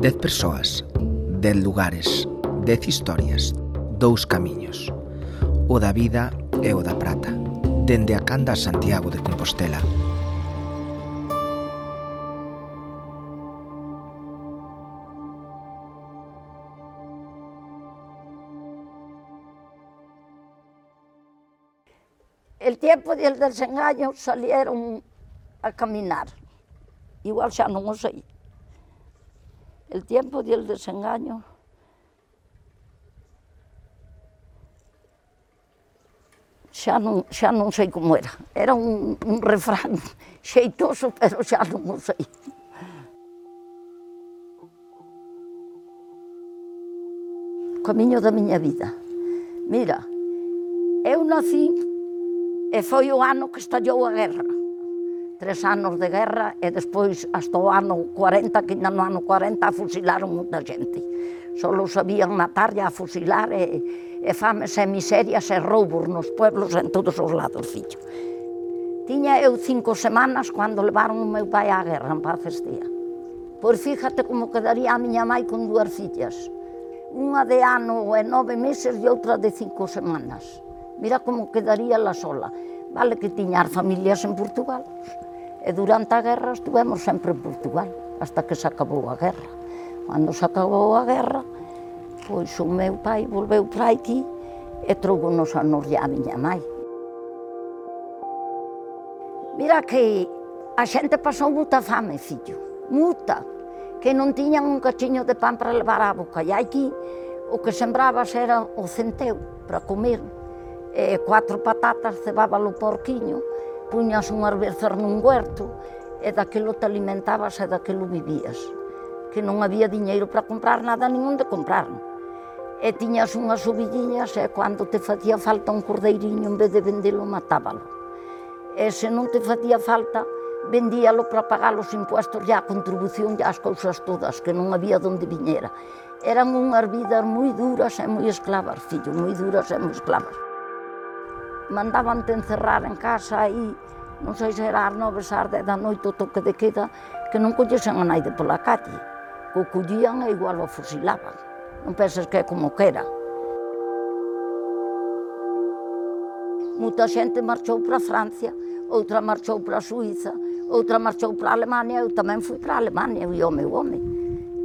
Dez persoas, dez lugares, dez historias, dous camiños. O da vida e o da prata, dende a canda a Santiago de Compostela. El tiempo del desengaño salieron a caminar. Igual xa non o sei el tiempo y el desengaño. Xa non, xa non sei como era. Era un, un refrán xeitoso, pero xa non o sei. Camiño da miña vida. Mira, eu nací e foi o ano que estallou a guerra tres anos de guerra e despois hasta o ano 40, que ainda no ano 40 fusilaron moita xente. Só sabían matar e a fusilar e, e fames e miserias e roubos nos pueblos en todos os lados, fillo. Tiña eu cinco semanas cando levaron o meu pai á guerra en paz día. Pois fíjate como quedaría a miña mãe con dúas fillas. Unha de ano e nove meses e outra de cinco semanas. Mira como quedaría la sola. Vale que tiñar familias en Portugal. E durante a guerra estuvemos sempre en Portugal, hasta que se acabou a guerra. Cando se acabou a guerra, pois o meu pai volveu para aquí e trouxonos a nos a miña mãe. Mira que a xente pasou muita fame, fillo, muita, que non tiñan un cachiño de pan para levar á boca. E aquí o que sembrabas era o centeu para comer, e cuatro patatas cebaba o porquiño, puñas un arbecer nun huerto e daquilo te alimentabas e daquilo vivías. Que non había diñeiro para comprar nada nin onde comprar. E tiñas unhas ovilliñas e cando te facía falta un cordeiriño en vez de vendelo matábalo. E se non te facía falta, vendíalo para pagar os impuestos e a contribución e as cousas todas, que non había donde viñera. Eran unhas vidas moi duras e moi esclavas, fillo, moi duras e moi esclavas mandaban-te encerrar en casa aí, non sei se era as nove, ás dez da noite o toque de queda, que non collesen a naide pola calle, que o collían e igual o fusilaban. Non penses que é como que era. Muita xente marchou para Francia, outra marchou para Suiza, outra marchou para Alemania, eu tamén fui para Alemania, eu e o meu home.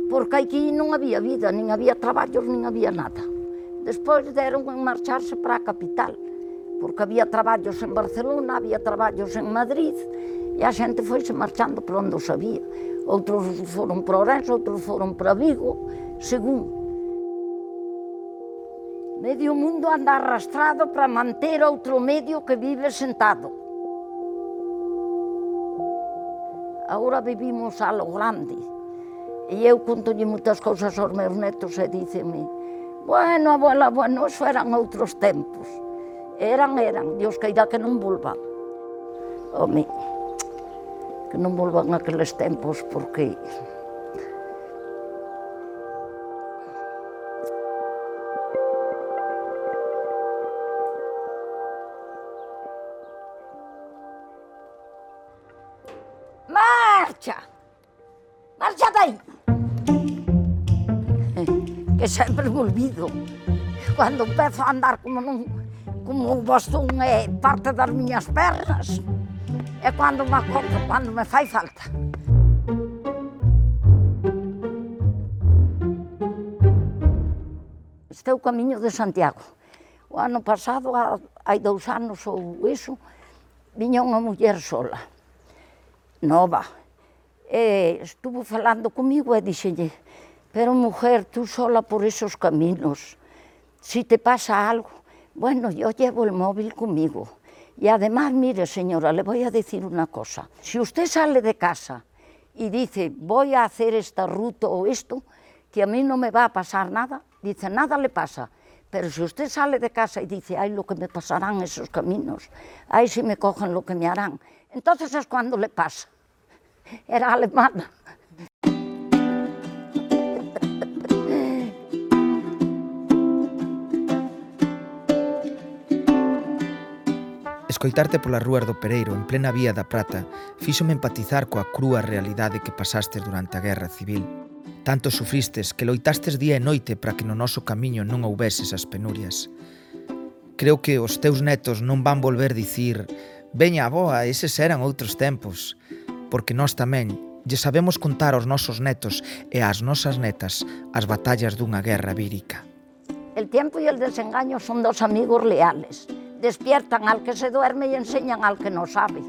Porque aquí non había vida, nin había traballos, nin había nada. Despois deron en marcharse para a capital, porque había traballos en Barcelona, había traballos en Madrid, e a xente foise marchando por onde o sabía. Outros foron para Orense, outros foron para Vigo, según. Medio mundo anda arrastrado para manter outro medio que vive sentado. Agora vivimos a lo grande. E eu contolle moitas cousas aos meus netos e díceme, bueno, abuela, bueno, eso eran outros tempos. Eran, eran, Dios queira que non volvan. Home, que non volvan aqueles tempos porque marcha. Marcha dai. Eh, que sempre me olvido. Cando empezo a andar como non como o bastón é parte das miñas pernas, é cando me acordo, cando me fai falta. Esteu camiño de Santiago. O ano pasado, hai dous anos ou iso, viña unha muller sola, nova. E estuvo falando comigo e dixenlle, pero mujer, tú sola por esos caminos, si te pasa algo, Bueno, yo llevo el móvil conmigo. Y además, mire, señora, le voy a decir una cosa. Si usted sale de casa y dice, voy a hacer esta ruta o esto, que a mí no me va a pasar nada, dice, nada le pasa. Pero si usted sale de casa y dice, ay, lo que me pasarán esos caminos, ay, si me cogen lo que me harán, entonces es cuando le pasa. Era alemana. Escoitarte pola rúa do Pereiro en plena vía da Prata fíxome empatizar coa crúa realidade que pasastes durante a Guerra Civil. Tanto sufristes que loitastes día e noite para que no noso camiño non houvese esas penurias. Creo que os teus netos non van volver dicir «Veña, aboa, eses eran outros tempos», porque nós tamén lle sabemos contar aos nosos netos e ás nosas netas as batallas dunha guerra vírica. El tiempo e el desengaño son dos amigos leales despiertan al que se duerme e enseñan al que no sabe.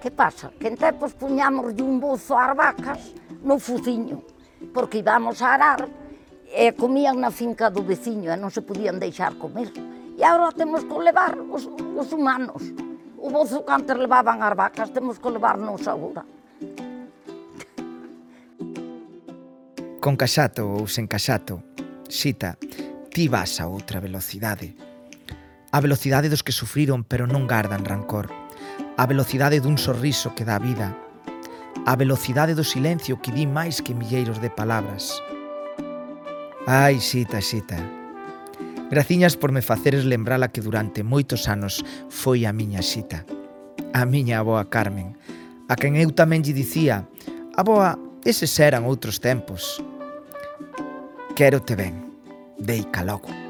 Que pasa? Que en tempos puñamos de un bozo ás vacas no fuciño, porque íbamos a arar e comían na finca do veciño e non se podían deixar comer. E agora temos que levar os, os humanos. O bozo que antes levaban as vacas, temos que levarnos agora. Con casato ou sen casato, Xita Ti vas a outra velocidade. A velocidade dos que sufriron pero non gardan rancor. A velocidade dun sorriso que dá vida. A velocidade do silencio que di máis que milleiros de palabras. Ai, xita, xita. Graciñas por me faceres lembrala que durante moitos anos foi a miña xita. A miña aboa Carmen, a quen eu tamén lle dicía, aboa, eses eran outros tempos. Quero te ben. de Icalogo.